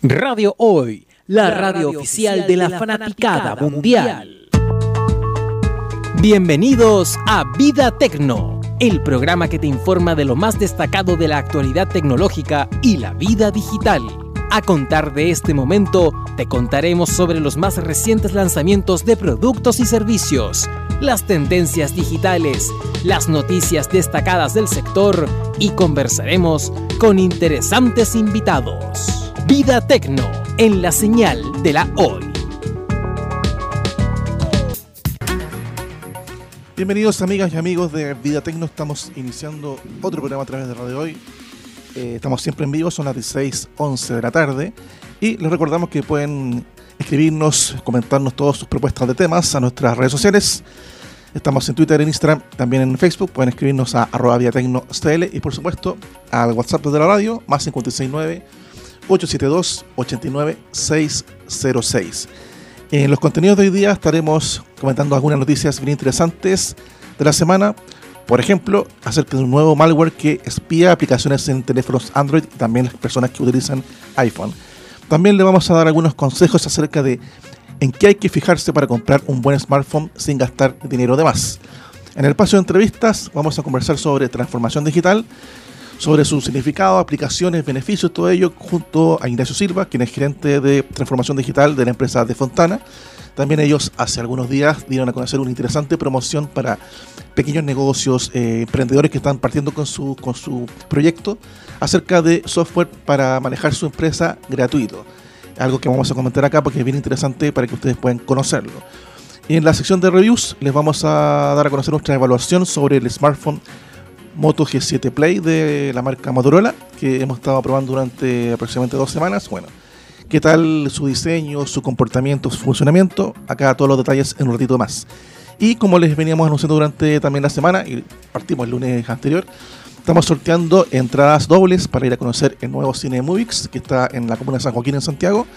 Radio Hoy, la radio oficial de la fanaticada mundial. Bienvenidos a Vida Tecno, el programa que te informa de lo más destacado de la actualidad tecnológica y la vida digital. A contar de este momento, te contaremos sobre los más recientes lanzamientos de productos y servicios, las tendencias digitales, las noticias destacadas del sector y conversaremos con interesantes invitados. Vida Tecno en la señal de la hoy. Bienvenidos amigas y amigos de Vida Tecno, estamos iniciando otro programa a través de Radio Hoy. Eh, estamos siempre en vivo, son las 16, 11 de la tarde y les recordamos que pueden escribirnos, comentarnos todas sus propuestas de temas a nuestras redes sociales. Estamos en Twitter, en Instagram, también en Facebook. Pueden escribirnos a arroba stl y por supuesto al WhatsApp de la radio, más 569 872-89-606. En los contenidos de hoy día estaremos comentando algunas noticias bien interesantes de la semana. Por ejemplo, acerca de un nuevo malware que espía aplicaciones en teléfonos Android y también las personas que utilizan iPhone. También le vamos a dar algunos consejos acerca de en qué hay que fijarse para comprar un buen smartphone sin gastar dinero de más. En el paso de entrevistas vamos a conversar sobre transformación digital sobre su significado, aplicaciones, beneficios, todo ello, junto a Ignacio Silva, quien es gerente de transformación digital de la empresa de Fontana. También ellos hace algunos días dieron a conocer una interesante promoción para pequeños negocios, eh, emprendedores que están partiendo con su, con su proyecto acerca de software para manejar su empresa gratuito. Algo que vamos a comentar acá porque es bien interesante para que ustedes puedan conocerlo. Y en la sección de reviews les vamos a dar a conocer nuestra evaluación sobre el smartphone Moto G7 Play de la marca Motorola, que hemos estado probando durante aproximadamente dos semanas. Bueno, ¿qué tal su diseño, su comportamiento, su funcionamiento? Acá todos los detalles en un ratito más. Y como les veníamos anunciando durante también la semana, y partimos el lunes anterior, estamos sorteando entradas dobles para ir a conocer el nuevo cine Movix, que está en la comuna de San Joaquín en Santiago.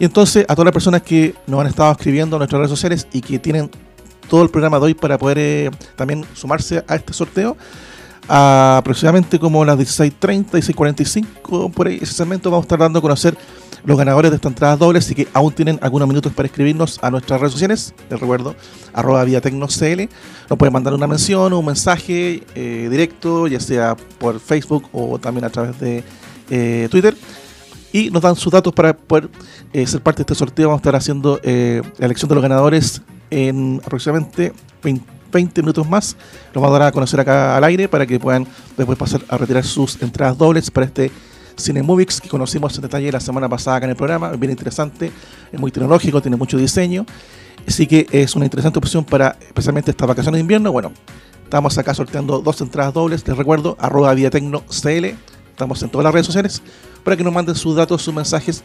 Y entonces a todas las personas que nos han estado escribiendo a nuestras redes sociales y que tienen todo el programa de hoy para poder eh, también sumarse a este sorteo, aproximadamente como las 16.30, 16.45, por ahí, ese segmento vamos a estar dando a conocer los ganadores de esta entrada doble, así que aún tienen algunos minutos para escribirnos a nuestras redes sociales, les recuerdo, arroba vía tecnocl, nos pueden mandar una mención o un mensaje eh, directo, ya sea por Facebook o también a través de eh, Twitter, y nos dan sus datos para poder eh, ser parte de este sorteo, vamos a estar haciendo la elección de los ganadores en aproximadamente 20 20 minutos más. Los vamos a dar a conocer acá al aire para que puedan después pasar a retirar sus entradas dobles para este Cinemovix que conocimos en detalle la semana pasada acá en el programa. Es bien interesante, es muy tecnológico, tiene mucho diseño. Así que es una interesante opción para especialmente estas vacaciones de invierno. Bueno, estamos acá sorteando dos entradas dobles. Les recuerdo, arroba CL. Estamos en todas las redes sociales para que nos manden sus datos, sus mensajes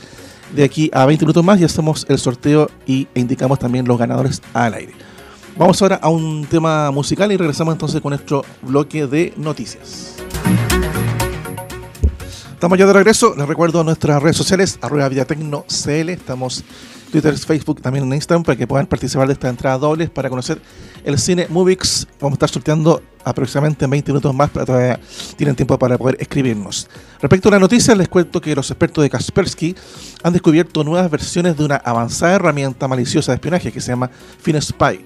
de aquí a 20 minutos más y hacemos el sorteo y, indicamos también los ganadores al aire. Vamos ahora a un tema musical y regresamos entonces con nuestro bloque de noticias. Estamos ya de regreso. Les recuerdo nuestras redes sociales, arroba CL. Estamos Twitter, Facebook, también en Instagram para que puedan participar de estas entradas dobles para conocer el cine Movix. Vamos a estar sorteando aproximadamente 20 minutos más, pero todavía tienen tiempo para poder escribirnos. Respecto a la noticia, les cuento que los expertos de Kaspersky han descubierto nuevas versiones de una avanzada herramienta maliciosa de espionaje que se llama FinSpy.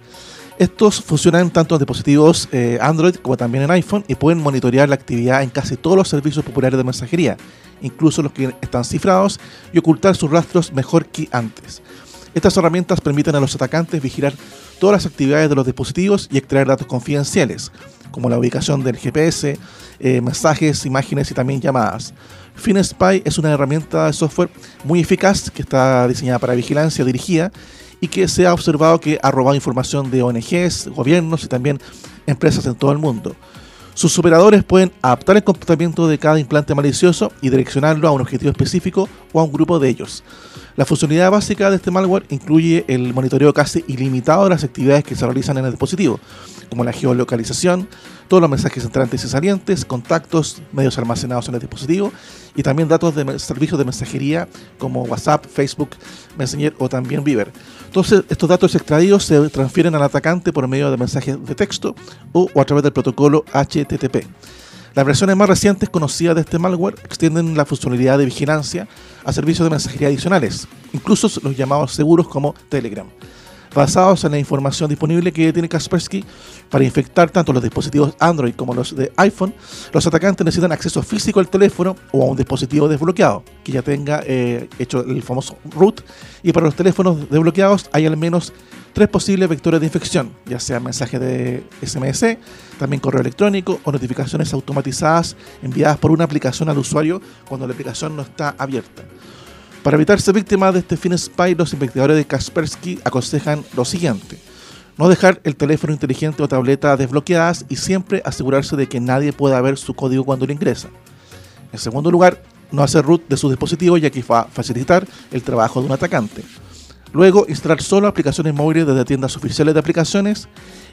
Estos funcionan tanto en dispositivos eh, Android como también en iPhone y pueden monitorear la actividad en casi todos los servicios populares de mensajería, incluso los que están cifrados, y ocultar sus rastros mejor que antes. Estas herramientas permiten a los atacantes vigilar todas las actividades de los dispositivos y extraer datos confidenciales, como la ubicación del GPS, eh, mensajes, imágenes y también llamadas. FinSpy es una herramienta de software muy eficaz que está diseñada para vigilancia dirigida y que se ha observado que ha robado información de ONGs, gobiernos y también empresas en todo el mundo. Sus operadores pueden adaptar el comportamiento de cada implante malicioso y direccionarlo a un objetivo específico o a un grupo de ellos. La funcionalidad básica de este malware incluye el monitoreo casi ilimitado de las actividades que se realizan en el dispositivo, como la geolocalización, todos los mensajes entrantes y salientes, contactos, medios almacenados en el dispositivo y también datos de servicios de mensajería como WhatsApp, Facebook, Messenger o también Viber. Entonces, estos datos extraídos se transfieren al atacante por medio de mensajes de texto o, a través del protocolo HTTP. Las versiones más recientes conocidas de este malware extienden la funcionalidad de vigilancia a servicios de mensajería adicionales, incluso los llamados seguros como Telegram basados en la información disponible que tiene Kaspersky para infectar tanto los dispositivos Android como los de iPhone, los atacantes necesitan acceso físico al teléfono o a un dispositivo desbloqueado que ya tenga eh, hecho el famoso root. Y para los teléfonos desbloqueados hay al menos tres posibles vectores de infección, ya sea mensaje de SMS, también correo electrónico o notificaciones automatizadas enviadas por una aplicación al usuario cuando la aplicación no está abierta. Para evitar ser víctima de este fin spy, los investigadores de Kaspersky aconsejan lo siguiente. No dejar el teléfono inteligente o tableta desbloqueadas y siempre asegurarse de que nadie pueda ver su código cuando lo ingresa. En segundo lugar, no hacer root de su dispositivo ya que va a facilitar el trabajo de un atacante. Luego, instalar solo aplicaciones móviles desde tiendas oficiales de aplicaciones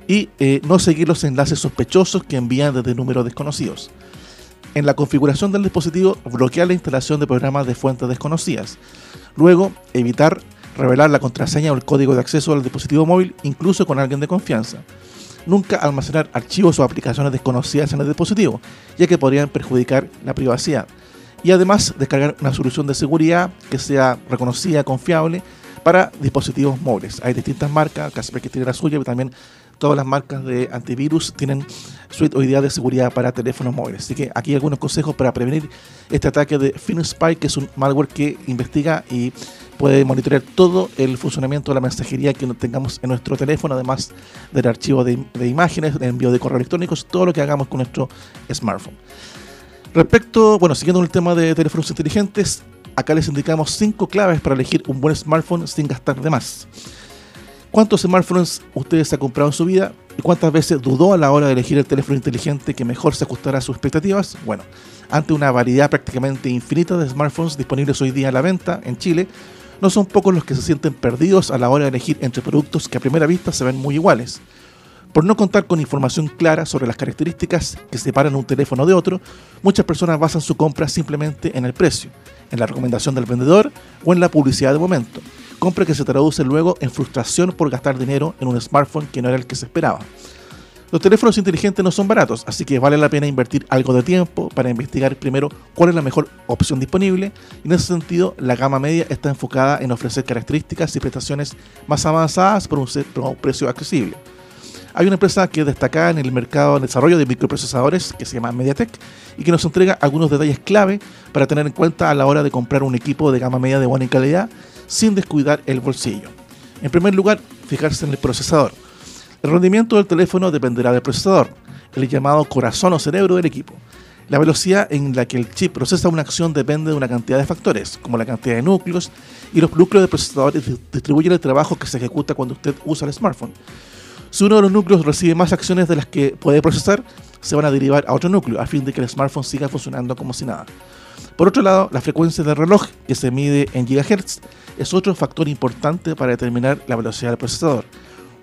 y eh, no seguir los enlaces sospechosos que envían desde números desconocidos en la configuración del dispositivo bloquear la instalación de programas de fuentes desconocidas. Luego, evitar revelar la contraseña o el código de acceso al dispositivo móvil, incluso con alguien de confianza. Nunca almacenar archivos o aplicaciones desconocidas en el dispositivo, ya que podrían perjudicar la privacidad. Y además, descargar una solución de seguridad que sea reconocida, confiable, para dispositivos móviles. Hay distintas marcas, que tiene la suya, pero también todas las marcas de antivirus tienen suite hoy día de seguridad para teléfonos móviles. Así que aquí algunos consejos para prevenir este ataque de FinSpy, que es un malware que investiga y puede monitorear todo el funcionamiento de la mensajería que tengamos en nuestro teléfono, además del archivo de, imágenes, del envío de correos electrónicos, todo lo que hagamos con nuestro smartphone. Respecto, bueno, siguiendo el tema de teléfonos inteligentes, acá les indicamos cinco claves para elegir un buen smartphone sin gastar de más. ¿Cuántos smartphones ustedes han comprado en su vida? ¿Y cuántas veces dudó a la hora de elegir el teléfono inteligente que mejor se ajustara a sus expectativas? Bueno, ante una variedad prácticamente infinita de smartphones disponibles hoy día a la venta en Chile, no son pocos los que se sienten perdidos a la hora de elegir entre productos que a primera vista se ven muy iguales. Por no contar con información clara sobre las características que separan un teléfono de otro, muchas personas basan su compra simplemente en el precio, en la recomendación del vendedor o en la publicidad de momento compra que se traduce luego en frustración por gastar dinero en un smartphone que no era el que se esperaba. Los teléfonos inteligentes no son baratos, así que vale la pena invertir algo de tiempo para investigar primero cuál es la mejor opción disponible y en ese sentido la gama media está enfocada en ofrecer características y prestaciones más avanzadas por un, precio accesible. Hay una empresa que es destacada en el mercado de desarrollo de microprocesadores que se llama MediaTek y que nos entrega algunos detalles clave para tener en cuenta a la hora de comprar un equipo de gama media de buena calidad sin descuidar el bolsillo. En primer lugar, fijarse en el procesador. El rendimiento del teléfono dependerá del procesador, el llamado corazón o cerebro del equipo. La velocidad en la que el chip procesa una acción depende de una cantidad de factores, como la cantidad de núcleos, y los núcleos del procesador distribuyen el trabajo que se ejecuta cuando usted usa el smartphone. Si uno de los núcleos recibe más acciones de las que puede procesar, se van a derivar a otro núcleo, a fin de que el smartphone siga funcionando como si nada. Por otro lado, la frecuencia del reloj, que se mide en gigahertz, es otro factor importante para determinar la velocidad del procesador.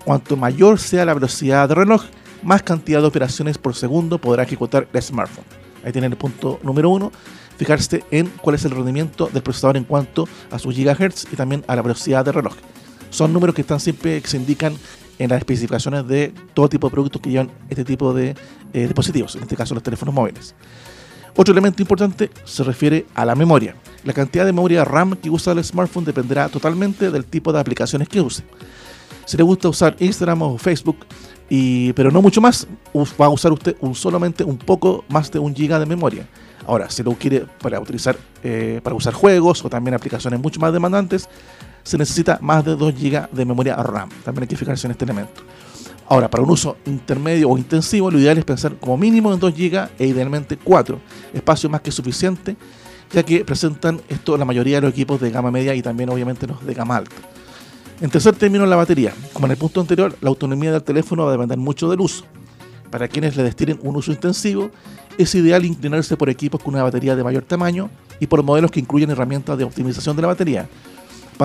Cuanto mayor sea la velocidad del reloj, más cantidad de operaciones por segundo podrá ejecutar el smartphone. Ahí tienen el punto número uno, fijarse en cuál es el rendimiento del procesador en cuanto a sus gigahertz y también a la velocidad del reloj. Son números que están siempre que se indican en las especificaciones de todo tipo de productos que llevan este tipo de eh, dispositivos, en este caso los teléfonos móviles. Otro elemento importante se refiere a la memoria. La cantidad de memoria RAM que usa el smartphone dependerá totalmente del tipo de aplicaciones que use. Si le gusta usar Instagram o Facebook, y, pero no mucho más, va a usar usted un, solamente un poco más de un giga de memoria. Ahora, si lo quiere para utilizar eh, para usar juegos o también aplicaciones mucho más demandantes, se necesita más de 2 GB de memoria RAM. También hay que fijarse en este elemento. Ahora, para un uso intermedio o intensivo, lo ideal es pensar como mínimo en 2 GB e idealmente 4, espacio más que suficiente, ya que presentan esto la mayoría de los equipos de gama media y también obviamente los de gama alta. En tercer término, la batería. Como en el punto anterior, la autonomía del teléfono va a depender mucho del uso. Para quienes le destinen un uso intensivo, es ideal inclinarse por equipos con una batería de mayor tamaño y por modelos que incluyen herramientas de optimización de la batería,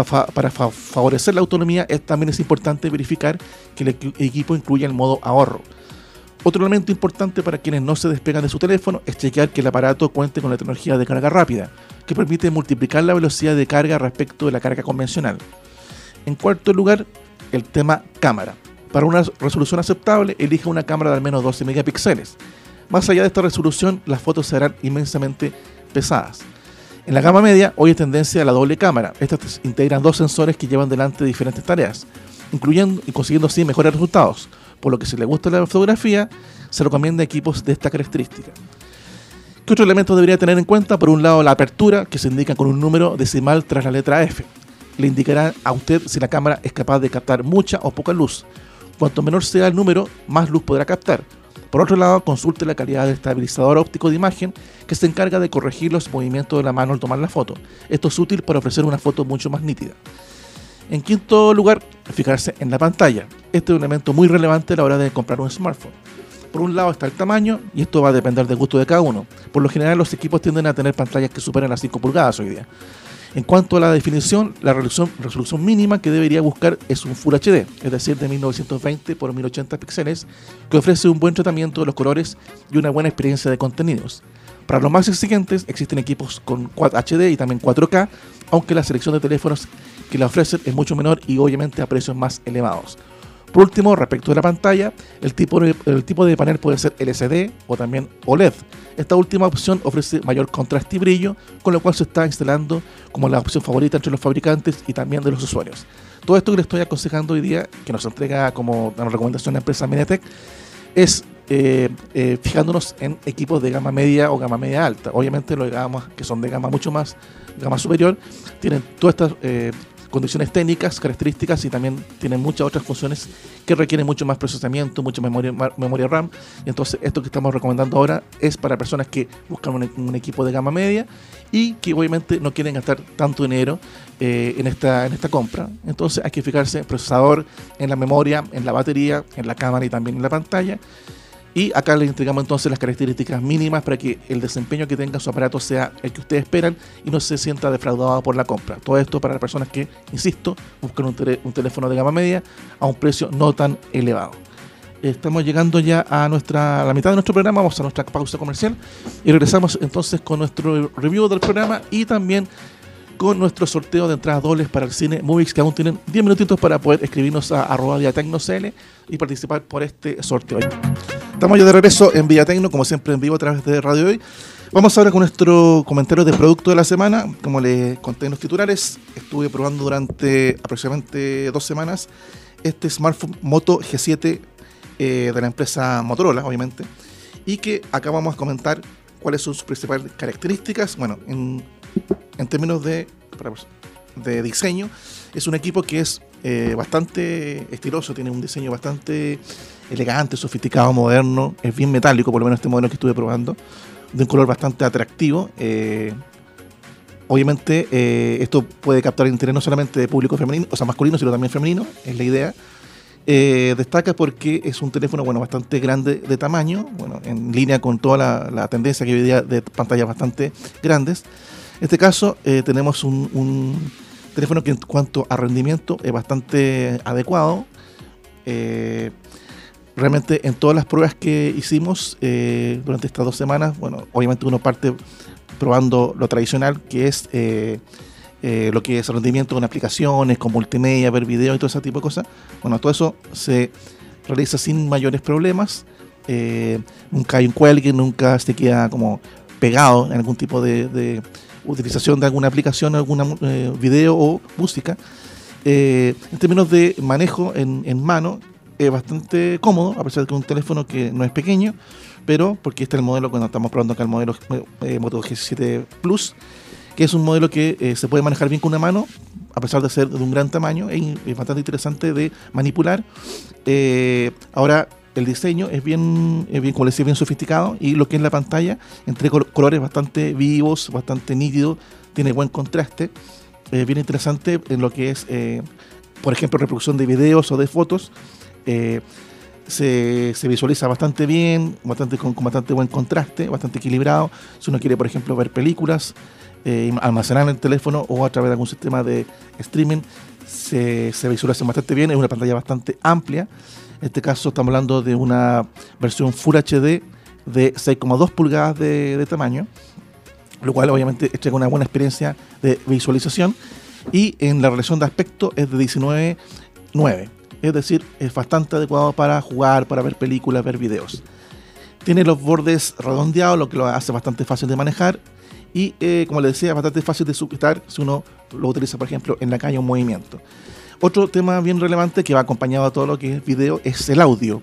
para, favorecer la autonomía también es importante verificar que el equipo incluya el modo ahorro. Otro elemento importante para quienes no se despegan de su teléfono es chequear que el aparato cuente con la tecnología de carga rápida, que permite multiplicar la velocidad de carga respecto de la carga convencional. En cuarto lugar, el tema cámara. Para una resolución aceptable, elija una cámara de al menos 12 megapíxeles. Más allá de esta resolución, las fotos serán inmensamente pesadas. En la gama media, hoy es tendencia a la doble cámara. Estas integran dos sensores que llevan delante diferentes tareas, incluyendo y consiguiendo así mejores resultados. Por lo que si le gusta la fotografía, se recomienda equipos de esta característica. ¿Qué otro elemento debería tener en cuenta? Por un lado, la apertura, que se indica con un número decimal tras la letra F. Le indicará a usted si la cámara es capaz de captar mucha o poca luz. Cuanto menor sea el número, más luz podrá captar. Por otro lado, consulte la calidad del estabilizador óptico de imagen que se encarga de corregir los movimientos de la mano al tomar la foto. Esto es útil para ofrecer una foto mucho más nítida. En quinto lugar, fijarse en la pantalla. Este es un elemento muy relevante a la hora de comprar un smartphone. Por un lado está el tamaño y esto va a depender del gusto de cada uno. Por lo general los equipos tienden a tener pantallas que superan las 5 pulgadas hoy día. En cuanto a la definición, la resolución, mínima que debería buscar es un Full HD, es decir, de 1920 por 1080 píxeles, que ofrece un buen tratamiento de los colores y una buena experiencia de contenidos. Para los más exigentes existen equipos con HD y también 4K, aunque la selección de teléfonos que la ofrecen es mucho menor y obviamente a precios más elevados. Por último, respecto de la pantalla, el tipo de, el tipo de panel puede ser LCD o también OLED. Esta última opción ofrece mayor contraste y brillo, con lo cual se está instalando como la opción favorita entre los fabricantes y también de los usuarios. Todo esto que les estoy aconsejando hoy día, que nos entrega como una recomendación la empresa Minetec, es eh, eh, fijándonos en equipos de gama media o gama media alta. Obviamente los que son de gama mucho más, gama superior, tienen todas estas eh, condiciones técnicas, características y también tienen muchas otras funciones que requieren mucho más procesamiento, mucha memoria, memoria RAM. Y entonces esto que estamos recomendando ahora es para personas que buscan un, equipo de gama media y que obviamente no quieren gastar tanto dinero eh, en, esta, en esta compra. Entonces hay que fijarse en el procesador, en la memoria, en la batería, en la cámara y también en la pantalla. Y acá les entregamos entonces las características mínimas para que el desempeño que tenga su aparato sea el que ustedes esperan y no se sienta defraudado por la compra. Todo esto para las personas que, insisto, buscan un, teléfono de gama media a un precio no tan elevado. Estamos llegando ya a, nuestra, la mitad de nuestro programa, vamos a nuestra pausa comercial y regresamos entonces con nuestro review del programa y también con nuestro sorteo de entradas dobles para el cine Movies, que aún tienen 10 minutitos para poder escribirnos a arroba y participar por este sorteo. Estamos ya de regreso en Villatecno, como siempre en vivo a través de Radio Hoy. Vamos ahora con nuestro comentario de producto de la semana. Como les conté en los titulares, estuve probando durante aproximadamente dos semanas este smartphone Moto G7 eh, de la empresa Motorola, obviamente, y que acá vamos a comentar cuáles son sus principales características. Bueno, en, términos de, de diseño, es un equipo que es eh, bastante estiloso, tiene un diseño bastante elegante, sofisticado, moderno, es bien metálico, por lo menos este modelo que estuve probando, de un color bastante atractivo. Eh, obviamente eh, esto puede captar interés no solamente de público femenino, o sea, masculino, sino también femenino, es la idea. destaca porque es un teléfono bueno bastante grande de tamaño, bueno, en línea con toda la, tendencia que hoy día de pantallas bastante grandes. En este caso tenemos un teléfono que en cuanto a rendimiento es bastante adecuado. Eh, realmente en todas las pruebas que hicimos eh, durante estas dos semanas, bueno, obviamente uno parte probando lo tradicional, que es eh, lo que es rendimiento con aplicaciones, con multimedia, ver videos y todo ese tipo de cosas. Bueno, todo eso se realiza sin mayores problemas. nunca hay un cuelgue, nunca se queda como pegado en algún tipo de utilización de alguna aplicación, algún eh, video o música. Eh, en términos de manejo en, mano, es bastante cómodo, a pesar de que es un teléfono que no es pequeño, pero porque este es el modelo, cuando estamos probando acá el modelo eh, Moto G7 Plus, que es un modelo que se puede manejar bien con una mano, a pesar de ser de un gran tamaño, es, bastante interesante de manipular. ahora, el diseño es bien, es bien, como bien sofisticado y lo que es la pantalla, entre colores bastante vivos, bastante nítidos, tiene buen contraste, es bien interesante en lo que es, eh, por ejemplo, reproducción de videos o de fotos. Eh, se, visualiza bastante bien, bastante con, bastante buen contraste, bastante equilibrado. Si uno quiere, por ejemplo, ver películas, eh, almacenar en el teléfono o a través de algún sistema de streaming, se, se visualiza bastante bien. Es una pantalla bastante amplia. En este caso estamos hablando de una versión Full HD de 6,2 pulgadas de, tamaño, lo cual obviamente entrega una buena experiencia de visualización. Y en la relación de aspecto es de 19.9, es decir, es bastante adecuado para jugar, para ver películas, ver videos. Tiene los bordes redondeados, lo que lo hace bastante fácil de manejar. Y eh, como les decía, bastante fácil de sujetar si uno lo utiliza, por ejemplo, en la calle o en movimiento. Otro tema bien relevante que va acompañado a todo lo que es video es el audio.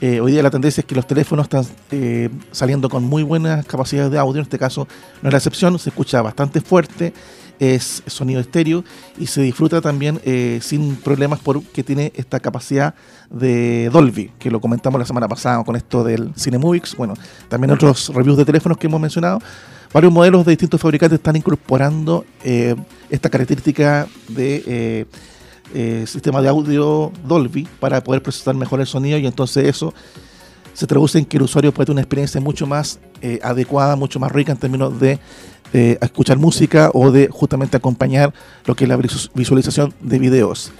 Eh, hoy día la tendencia es que los teléfonos están eh, saliendo con muy buenas capacidades de audio, en este caso no es la excepción, se escucha bastante fuerte, es sonido estéreo y se disfruta también eh, sin problemas porque tiene esta capacidad de Dolby, que lo comentamos la semana pasada con esto del Cinemovix, bueno, también otros reviews de teléfonos que hemos mencionado. Varios modelos de distintos fabricantes están incorporando esta característica de eh, sistema de audio Dolby para poder procesar mejor el sonido y entonces eso se traduce en que el usuario puede tener una experiencia mucho más eh, adecuada, mucho más rica en términos de escuchar música o de justamente acompañar lo que es la visualización de videos.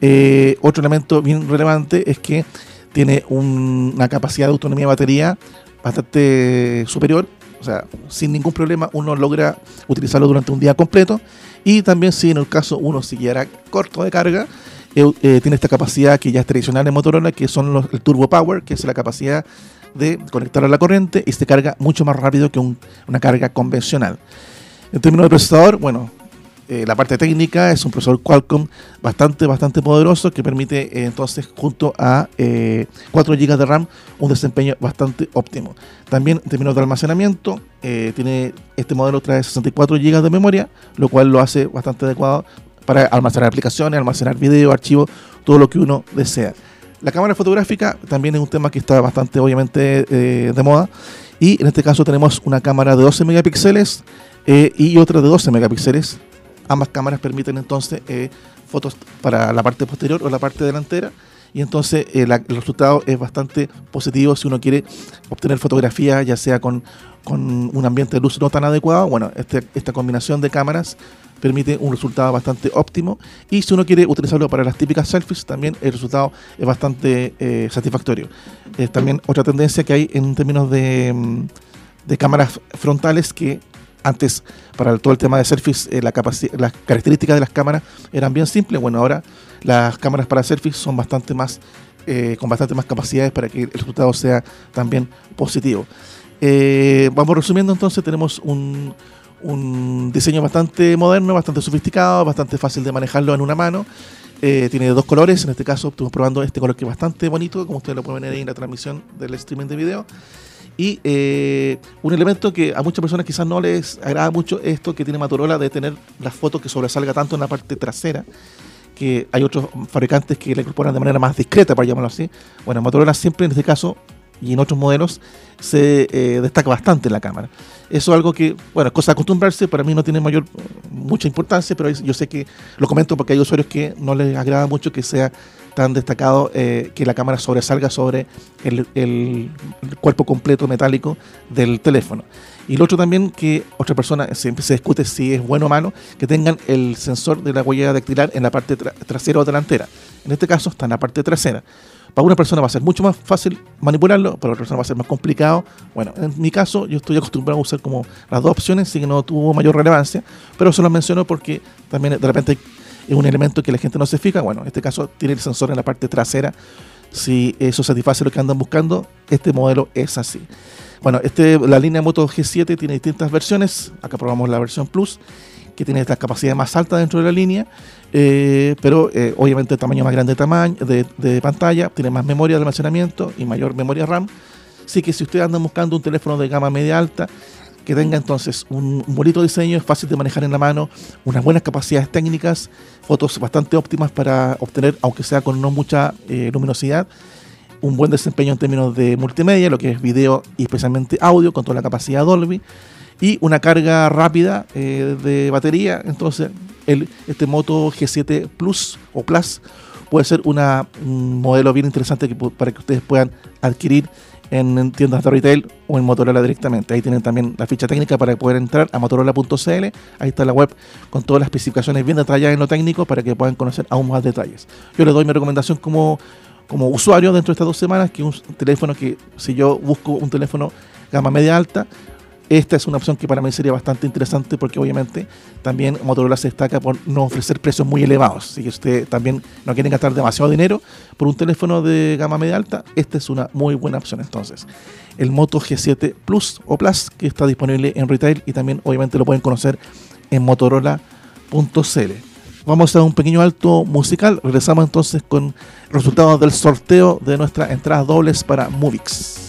Eh, otro elemento bien relevante es que tiene una capacidad de autonomía de batería bastante superior, o sea, sin ningún problema uno logra utilizarlo durante un día completo y también si en el caso uno siguiera corto de carga, eh, eh, tiene esta capacidad que ya es tradicional en Motorola, que son los, el Turbo Power, que es la capacidad de conectar a la corriente y se carga mucho más rápido que una carga convencional. En términos de procesador, bueno, eh, la parte técnica es un procesador Qualcomm bastante, bastante poderoso que permite entonces junto a 4 GB de RAM un desempeño bastante óptimo. También en términos de almacenamiento, tiene este modelo trae 64 GB de memoria, lo cual lo hace bastante adecuado para almacenar aplicaciones, almacenar video, archivos, todo lo que uno desea. La cámara fotográfica también es un tema que está bastante obviamente eh, de moda y en este caso tenemos una cámara de 12 megapíxeles eh, y otra de 12 megapíxeles. Ambas cámaras permiten entonces eh, fotos para la parte posterior o la parte delantera y entonces el resultado es bastante positivo si uno quiere obtener fotografía ya sea con, con un ambiente de luz no tan adecuado. Bueno, este, esta combinación de cámaras permite un resultado bastante óptimo y si uno quiere utilizarlo para las típicas selfies también el resultado es bastante eh, satisfactorio. Es también otra tendencia que hay en términos de, mm, de cámaras frontales que antes para todo el tema de selfies eh, la las características de las cámaras eran bien simples, bueno ahora las cámaras para selfies son bastante más eh, con bastante más capacidades para que el resultado sea también positivo. vamos resumiendo entonces, tenemos un, un diseño bastante moderno, bastante sofisticado, bastante fácil de manejarlo en una mano. Eh, tiene dos colores, en este caso estuvimos probando este color que es bastante bonito, como ustedes lo pueden ver ahí en la transmisión del streaming de video. Y eh, un elemento que a muchas personas quizás no les agrada mucho esto que tiene Motorola de tener las fotos que sobresalga tanto en la parte trasera, que hay otros fabricantes que la incorporan de manera más discreta, para llamarlo así. Bueno, Motorola siempre en este caso y en otros modelos se eh, destaca bastante la cámara. Eso es algo que, bueno, cosa de acostumbrarse, para mí no tiene mayor mucha importancia, pero yo sé que lo comento porque hay usuarios que no les agrada mucho que sea tan destacado eh, que la cámara sobresalga sobre el, el, cuerpo completo metálico del teléfono. Y lo otro también que otra persona siempre se discute si es bueno o malo, que tengan el sensor de la huella dactilar en la parte trasera o delantera. En este caso está en la parte trasera. Para una persona va a ser mucho más fácil manipularlo, para otra persona va a ser más complicado. Bueno, en mi caso yo estoy acostumbrado a usar como las dos opciones, así que no tuvo mayor relevancia, pero eso lo menciono porque también de repente es un elemento que la gente no se fija. Bueno, en este caso tiene el sensor en la parte trasera. Si eso satisface lo que andan buscando, este modelo es así. Bueno, este, la línea Moto G7 tiene distintas versiones. Acá probamos la versión Plus, que tiene esta capacidad más alta dentro de la línea. Eh, pero eh, obviamente tamaño más grande de, tamaño, de, pantalla, tiene más memoria de almacenamiento y mayor memoria RAM. Así que si ustedes andan buscando un teléfono de gama media alta, que tenga entonces un, bonito diseño, es fácil de manejar en la mano, unas buenas capacidades técnicas, fotos bastante óptimas para obtener, aunque sea con no mucha eh, luminosidad, un buen desempeño en términos de multimedia, lo que es video y especialmente audio, con toda la capacidad Dolby, y una carga rápida de batería. Entonces, este Moto G7 Plus o Plus puede ser un modelo bien interesante para que ustedes puedan adquirir en tiendas de retail o en Motorola directamente. Ahí tienen también la ficha técnica para poder entrar a motorola.cl. Ahí está la web con todas las especificaciones bien detalladas en lo técnico para que puedan conocer aún más detalles. Yo les doy mi recomendación como, como usuario dentro de estas dos semanas, que un teléfono que si yo busco un teléfono gama media alta, Esta es una opción que para mí sería bastante interesante porque obviamente también Motorola se destaca por no ofrecer precios muy elevados. Si usted también no quiere gastar demasiado dinero por un teléfono de gama media alta, esta es una muy buena opción entonces. El Moto G7 Plus o Plus que está disponible en retail y también obviamente lo pueden conocer en motorola.cl. Vamos a un pequeño alto musical. Regresamos entonces con resultados del sorteo de nuestras entradas dobles para Movix.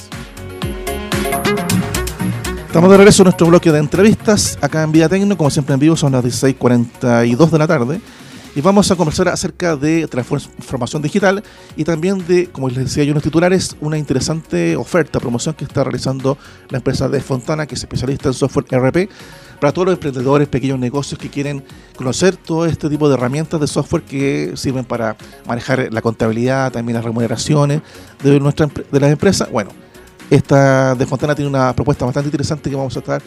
Estamos de regreso a nuestro bloque de entrevistas acá en Vida Tecno, como siempre en vivo, son las 16.42 de la tarde. Y vamos a conversar acerca de transformación digital y también de, como les decía yo en los titulares, una interesante oferta, promoción que está realizando la empresa de Fontana, que es especialista en software RP, para todos los emprendedores, pequeños negocios que quieren conocer todo este tipo de herramientas de software que sirven para manejar la contabilidad, también las remuneraciones de, nuestra, de las empresas. Bueno, esta de Fontana tiene una propuesta bastante interesante que vamos a estar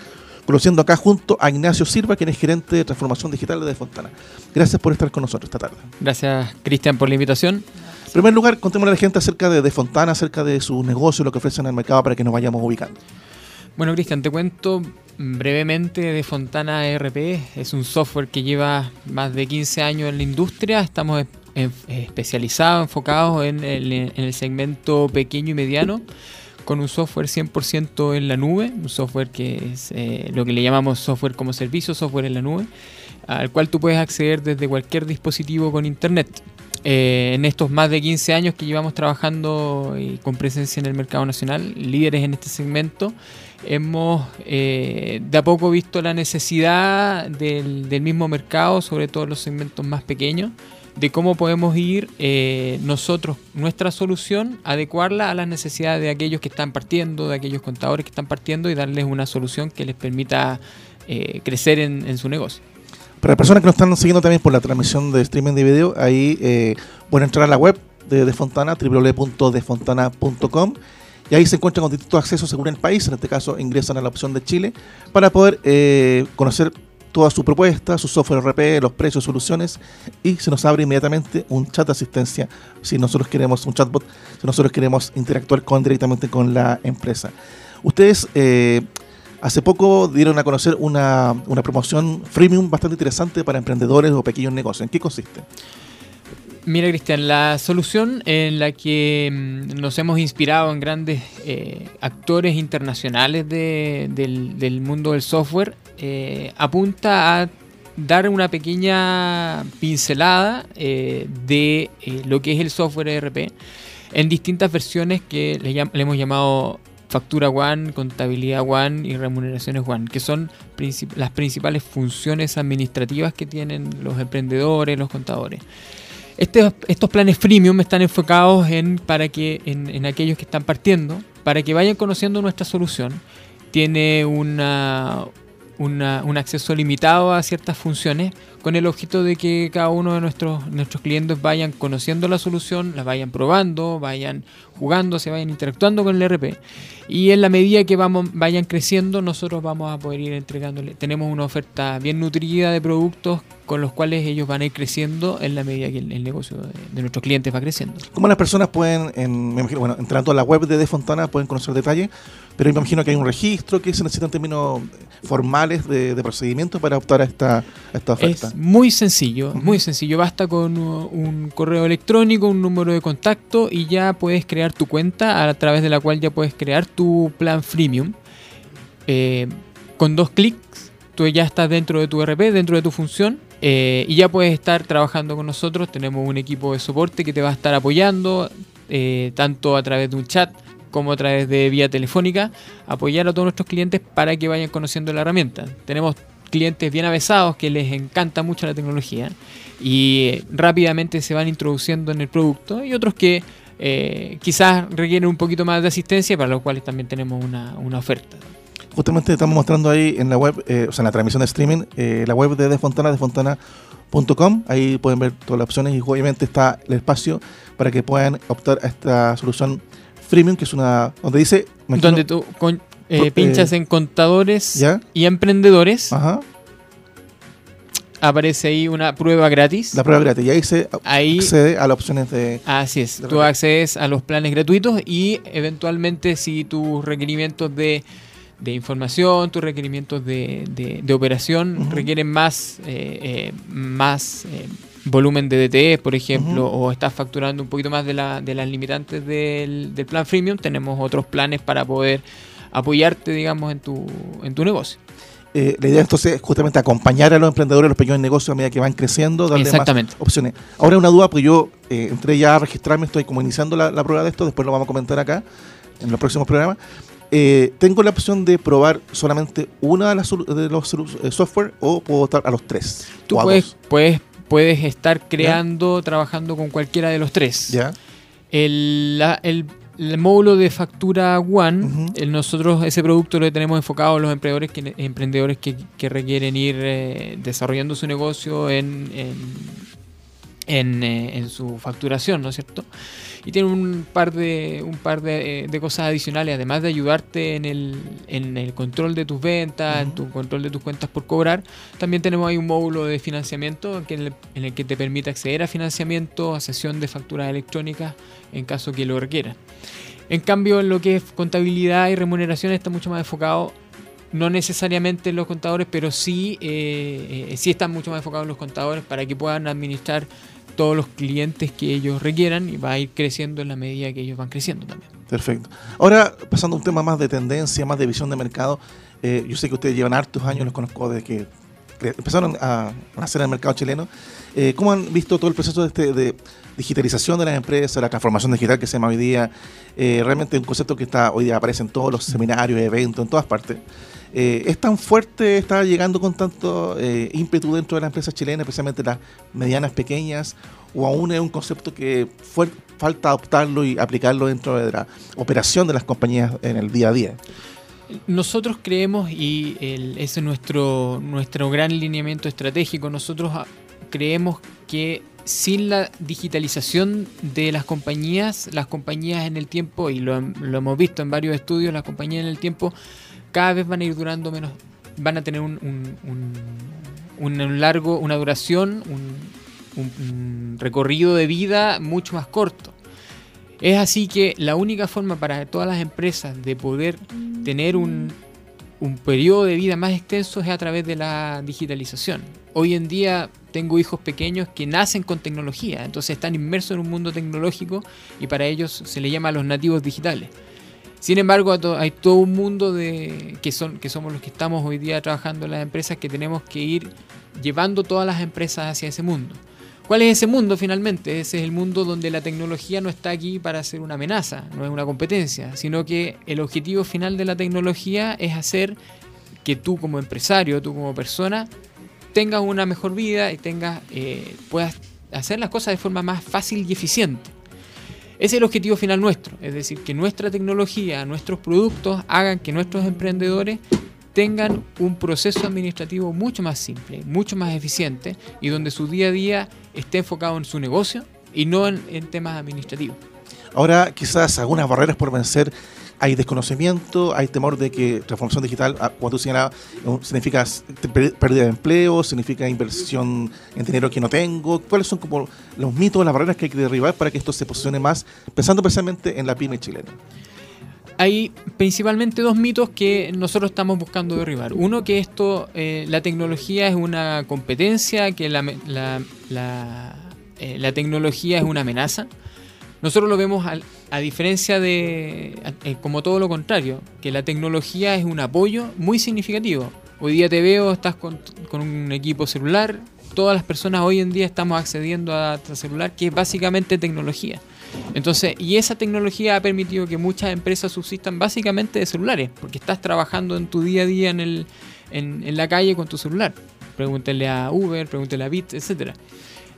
conociendo acá junto a Ignacio Silva, quien es gerente de transformación digital de Fontana. Gracias por estar con nosotros esta tarde. Gracias, Cristian, por la invitación. En primer lugar, contémosle a la gente acerca de, de Fontana, acerca de su negocio, lo que ofrecen al mercado para que nos vayamos ubicando. Bueno, Cristian, te cuento brevemente de Fontana ERP. Es un software que lleva más de 15 años en la industria. Estamos especializados, enfocados en el segmento pequeño y mediano con un software 100% en la nube, un software que es eh, lo que le llamamos software como servicio, software en la nube, al cual tú puedes acceder desde cualquier dispositivo con internet. Eh, en estos más de 15 años que llevamos trabajando y con presencia en el mercado nacional, líderes en este segmento, hemos eh, de a poco visto la necesidad del, del mismo mercado, sobre todo en los segmentos más pequeños, de cómo podemos ir eh, nosotros, nuestra solución, adecuarla a las necesidades de aquellos que están partiendo, de aquellos contadores que están partiendo y darles una solución que les permita eh, crecer en, su negocio. Para las personas que nos están siguiendo también por la transmisión de streaming de video, ahí eh, pueden entrar a la web de Defontana, www.defontana.com y ahí se encuentran con distintos accesos según el país, en este caso ingresan a la opción de Chile, para poder conocer toda su propuesta, su software RP, los precios, soluciones y se nos abre inmediatamente un chat de asistencia si nosotros queremos un chatbot, si nosotros queremos interactuar con directamente con la empresa. Ustedes eh, hace poco dieron a conocer una, una promoción freemium bastante interesante para emprendedores o pequeños negocios. ¿En qué consiste? Mira, Cristian, la solución en la que mm, nos hemos inspirado en grandes eh, actores internacionales del, mundo del software eh, apunta a dar una pequeña pincelada eh, de lo que es el software ERP en distintas versiones que le, le, hemos llamado factura One, contabilidad One y remuneraciones One, que son las principales funciones administrativas que tienen los emprendedores, los contadores. Este, estos planes freemium están enfocados en, para que, en, aquellos que están partiendo, para que vayan conociendo nuestra solución. Tiene una, un acceso limitado a ciertas funciones con el objeto de que cada uno de nuestros, nuestros clientes vayan conociendo la solución, la vayan probando, vayan jugando, se vayan interactuando con el RP. Y en la medida que vamos, vayan creciendo, nosotros vamos a poder ir entregándole. Tenemos una oferta bien nutrida de productos con los cuales ellos van a ir creciendo en la medida que el, negocio de, nuestros clientes va creciendo. ¿Cómo las personas pueden, en, me imagino, bueno, entrando a la web de Defontana pueden conocer detalles, pero me imagino que hay un registro que se necesitan términos formales de, procedimiento para optar a esta, esta oferta? Es muy sencillo, muy sencillo. Basta con un correo electrónico, un número de contacto y ya puedes crear tu cuenta a través de la cual ya puedes crear tu plan freemium. Eh, con dos clics, tú ya estás dentro de tu RP, dentro de tu función. Eh, y ya puedes estar trabajando con nosotros. Tenemos un equipo de soporte que te va a estar apoyando, eh, tanto a través de un chat como a través de vía telefónica, apoyar a todos nuestros clientes para que vayan conociendo la herramienta. Tenemos clientes bien avesados que les encanta mucho la tecnología y rápidamente se van introduciendo en el producto y otros que eh, quizás requieren un poquito más de asistencia para los cuales también tenemos una, oferta. Justamente estamos mostrando ahí en la web, eh, o sea, en la transmisión de streaming, eh, la web de Defontana, defontana.com. Ahí pueden ver todas las opciones y obviamente está el espacio para que puedan optar a esta solución freemium, que es una. donde dice. Donde tú pinchas en contadores y emprendedores. Aparece ahí una prueba gratis. La prueba gratis. Y ahí se accede a las opciones de. Así es. tú accedes a los planes gratuitos y eventualmente, si tus requerimientos de de información, tus requerimientos de, de, operación requieren más, eh, eh, más eh, volumen de DTE, por ejemplo, o estás facturando un poquito más de, la, de las limitantes del, del, plan freemium, tenemos otros planes para poder apoyarte, digamos, en tu, en tu negocio. La idea entonces es justamente acompañar a los emprendedores, a los pequeños negocios a medida que van creciendo, darle más opciones. Ahora una duda, porque yo entré ya a registrarme, estoy como iniciando la, la, prueba de esto, después lo vamos a comentar acá en los próximos programas. Eh, tengo la opción de probar solamente una de, las, de los eh, software o puedo votar a los tres. Tú puedes, puedes, puedes, estar creando, trabajando con cualquiera de los tres. ¿Ya? El, el, módulo de factura One, nosotros ese producto lo tenemos enfocado a los emprendedores que, emprendedores que, que requieren ir eh, desarrollando su negocio en, en, en su facturación, ¿no es cierto? Y tiene un par de un par de, eh, cosas adicionales además de ayudarte en el, en el control de tus ventas en tu control de tus cuentas por cobrar también tenemos ahí un módulo de financiamiento en el, que te permite acceder a financiamiento a sesión de facturas electrónicas en caso que lo requieras en cambio en lo que es contabilidad y remuneración está mucho más enfocado no necesariamente en los contadores, pero sí, eh, eh, sí están mucho más enfocados en los contadores para que puedan administrar todos los clientes que ellos requieran y va a ir creciendo en la medida que ellos van creciendo también. Perfecto. Ahora, pasando a un tema más de tendencia, más de visión de mercado, eh, yo sé que ustedes llevan hartos años, los conozco desde que empezaron a nacer en el mercado chileno. Eh, ¿Cómo han visto todo el proceso de, este, de, digitalización de las empresas, la transformación digital que se llama hoy día? Eh, realmente un concepto que está hoy día aparece en todos los seminarios, eventos, en todas partes. Eh, ¿Es tan fuerte, está llegando con tanto eh, ímpetu dentro de las empresas chilenas, especialmente las medianas, pequeñas, o aún es un concepto que falta adoptarlo y aplicarlo dentro de la operación de las compañías en el día a día? Nosotros creemos, y ese es nuestro, nuestro gran lineamiento estratégico, nosotros ah, creemos que sin la digitalización de las compañías, las compañías en el tiempo, y lo, lo hemos visto en varios estudios, las compañías en el tiempo cada vez van a ir durando menos, van a tener un, un, largo, una duración, un, recorrido de vida mucho más corto. Es así que la única forma para todas las empresas de poder tener un, un periodo de vida más extenso es a través de la digitalización. Hoy en día tengo hijos pequeños que nacen con tecnología, entonces están inmersos en un mundo tecnológico y para ellos se le llama los nativos digitales. Sin embargo, hay todo un mundo de que son que somos los que estamos hoy día trabajando en las empresas que tenemos que ir llevando todas las empresas hacia ese mundo. ¿Cuál es ese mundo finalmente? Ese es el mundo donde la tecnología no está aquí para ser una amenaza, no es una competencia, sino que el objetivo final de la tecnología es hacer que tú como empresario, tú como persona, tengas una mejor vida y tengas, eh, puedas hacer las cosas de forma más fácil y eficiente. Ese es el objetivo final nuestro, es decir, que nuestra tecnología, nuestros productos hagan que nuestros emprendedores tengan un proceso administrativo mucho más simple, mucho más eficiente y donde su día a día esté enfocado en su negocio y no en, temas administrativos. Ahora, quizás algunas barreras por vencer hay desconocimiento, hay temor de que transformación digital, ah, como tú señalabas, significa pérdida de empleo, significa inversión en dinero que no tengo. ¿Cuáles son como los mitos, las barreras que hay que derribar para que esto se posicione más, pensando precisamente en la pyme chilena? Hay principalmente dos mitos que nosotros estamos buscando derribar. Uno, que esto, eh, la tecnología es una competencia, que eh, la tecnología es una amenaza. Nosotros lo vemos a diferencia de, eh, como todo lo contrario, que la tecnología es un apoyo muy significativo. Hoy día te veo, estás con, un equipo celular, todas las personas hoy en día estamos accediendo a celular, que es básicamente tecnología. Entonces, y esa tecnología ha permitido que muchas empresas subsistan básicamente de celulares, porque estás trabajando en tu día a día en, el, en, en la calle con tu celular. Pregúntele a Uber, pregúntele a Bit, etcétera.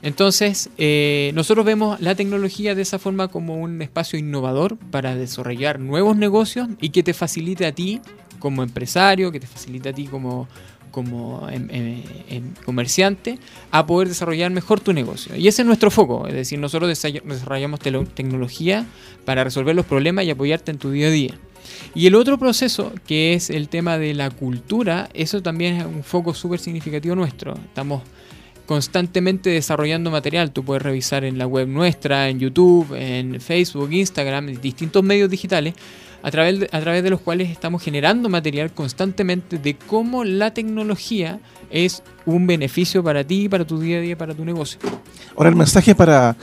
Entonces, eh, nosotros vemos la tecnología de esa forma como un espacio innovador para desarrollar nuevos negocios y que te facilite a ti como empresario, que te facilite a ti como, como em, em, em, comerciante a poder desarrollar mejor tu negocio. Y ese es nuestro foco, es decir, nosotros desarrollamos tecnología para resolver los problemas y apoyarte en tu día a día. Y el otro proceso, que es el tema de la cultura, eso también es un foco súper significativo nuestro. Estamos constantemente desarrollando material. Tú puedes revisar en la web nuestra, en YouTube, en Facebook, Instagram, distintos medios digitales, a través, de, a través de los cuales estamos generando material constantemente de cómo la tecnología es un beneficio para ti, para tu día a día, para tu negocio. Ahora, el mensaje para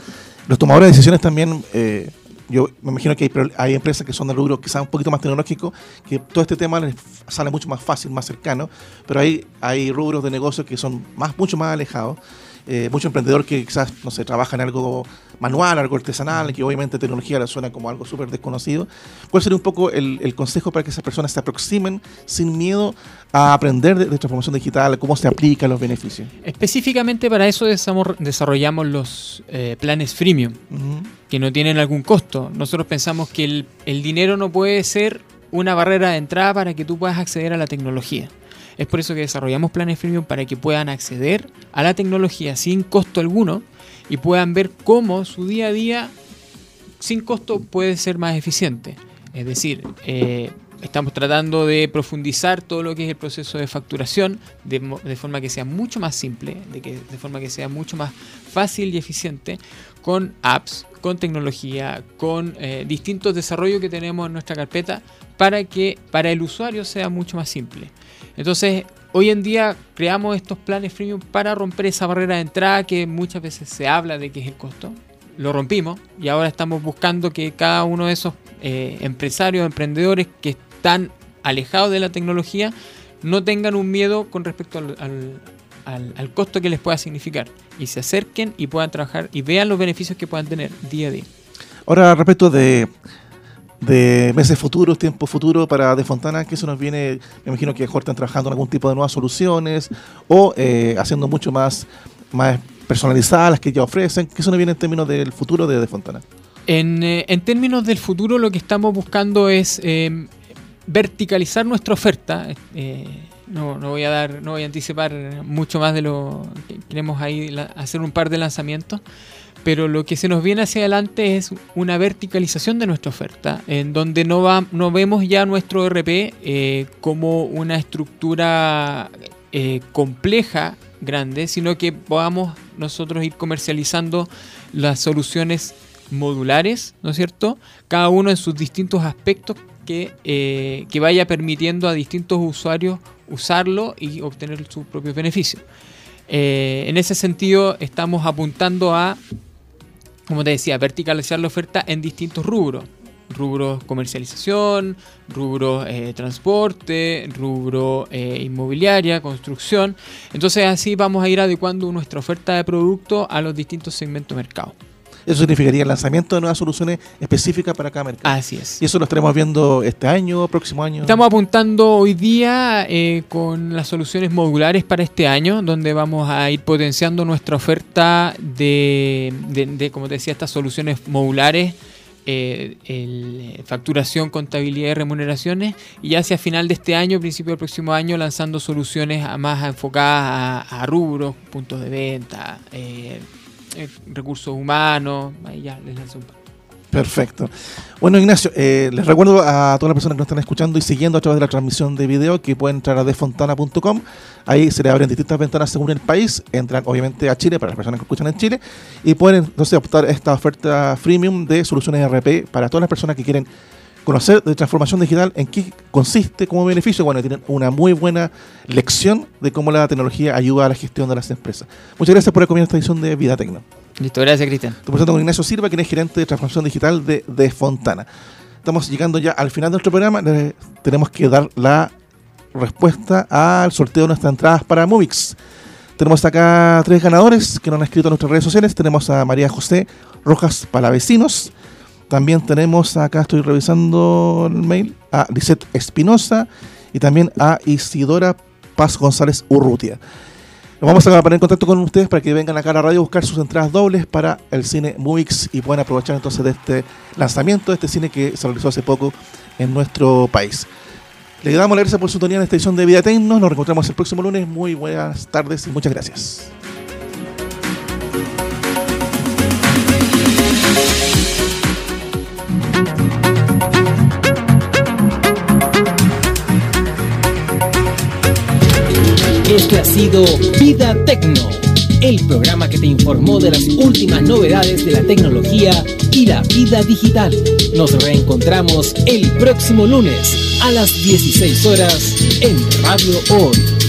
los tomadores de decisiones también... Eh yo me imagino que hay, empresas que son de rubro quizás un poquito más tecnológico, que todo este tema les sale mucho más fácil, más cercano, pero hay, hay rubros de negocios que son más, mucho más alejados. Eh, mucho emprendedor que quizás, no sé, trabaja en algo manual, algo artesanal, que obviamente tecnología le suena como algo súper desconocido. ¿Cuál sería un poco el, consejo para que esas personas se aproximen sin miedo a aprender de, transformación digital, cómo se aplica los beneficios? Específicamente para eso desarrollamos los eh, planes freemium, que no tienen algún costo. Nosotros pensamos que el, el dinero no puede ser una barrera de entrada para que tú puedas acceder a la tecnología. Es por eso que desarrollamos planes freemium para que puedan acceder a la tecnología sin costo alguno y puedan ver cómo su día a día sin costo puede ser más eficiente. Es decir, eh, estamos tratando de profundizar todo lo que es el proceso de facturación de, forma que sea mucho más simple, de, que, de forma que sea mucho más fácil y eficiente con apps, con tecnología, con eh, distintos desarrollos que tenemos en nuestra carpeta para que para el usuario sea mucho más simple. Entonces, hoy en día creamos estos planes freemium para romper esa barrera de entrada que muchas veces se habla de que es el costo. Lo rompimos y ahora estamos buscando que cada uno de esos eh, empresarios, emprendedores que están alejados de la tecnología no tengan un miedo con respecto al costo que les pueda significar y se acerquen y puedan trabajar y vean los beneficios que puedan tener día a día. Ahora, respecto de de meses futuros, tiempo futuro para De Fontana, que eso nos viene, me imagino que mejor están trabajando en algún tipo de nuevas soluciones o eh, haciendo mucho más, más personalizadas las que ya ofrecen. ¿Qué eso nos viene en términos del futuro de De Fontana? En, eh, en términos del futuro lo que estamos buscando es eh, verticalizar nuestra oferta. no, no, voy a dar, no voy a anticipar mucho más de lo que queremos ahí hacer un par de lanzamientos pero lo que se nos viene hacia adelante es una verticalización de nuestra oferta, en donde no, va, no vemos ya nuestro RP eh, como una estructura eh, compleja, grande, sino que podamos nosotros ir comercializando las soluciones modulares, ¿no es cierto? Cada uno en sus distintos aspectos que, eh, que vaya permitiendo a distintos usuarios usarlo y obtener sus propios beneficios. en ese sentido, estamos apuntando a como te decía, verticalizar la oferta en distintos rubros. Rubros comercialización, rubros eh, transporte, rubro eh, inmobiliaria, construcción. Entonces así vamos a ir adecuando nuestra oferta de producto a los distintos segmentos de mercado. Eso significaría el lanzamiento de nuevas soluciones específicas para cada mercado. Así es. Y eso lo estaremos viendo este año, próximo año. Estamos apuntando hoy día eh, con las soluciones modulares para este año, donde vamos a ir potenciando nuestra oferta de, de, como te decía, estas soluciones modulares. Eh, el, facturación, contabilidad y remuneraciones y ya hacia final de este año, principio del próximo año, lanzando soluciones más enfocadas a, rubros, puntos de venta, eh, eh, recursos humanos, ahí ya les lanzo un Perfecto. Bueno, Ignacio, eh, les recuerdo a todas las personas que nos están escuchando y siguiendo a través de la transmisión de video que pueden entrar a defontana.com. Ahí se le abren distintas ventanas según el país. Entran obviamente a Chile para las personas que escuchan en Chile y pueden entonces optar esta oferta freemium de soluciones RP para todas las personas que quieren conocer de transformación digital, en qué consiste como beneficio. Bueno, tienen una muy buena lección de cómo la tecnología ayuda a la gestión de las empresas. Muchas gracias por acompañar esta edición de Vida Tecno. Listo, gracias Cristian. Estoy presentando con Ignacio Silva, quien es gerente de transformación digital de, de Fontana. Estamos llegando ya al final de nuestro programa. tenemos que dar la respuesta al sorteo de nuestras entradas para Movix. Tenemos acá tres ganadores que nos han escrito en nuestras redes sociales. Tenemos a María José Rojas Palavecinos, también tenemos acá, estoy revisando el mail, a Lisette Espinosa y también a Isidora Paz González Urrutia. Nos vamos a poner en contacto con ustedes para que vengan acá a la radio a buscar sus entradas dobles para el cine Movix y puedan aprovechar entonces de este lanzamiento de este cine que se realizó hace poco en nuestro país. Le damos las gracias por su tonía en esta edición de Vida Tecno. Nos reencontramos el próximo lunes. Muy buenas tardes y muchas gracias. Este ha sido Vida Tecno, el programa que te informó de las últimas novedades de la tecnología y la vida digital. Nos reencontramos el próximo lunes a las 16 horas en Radio Hoy.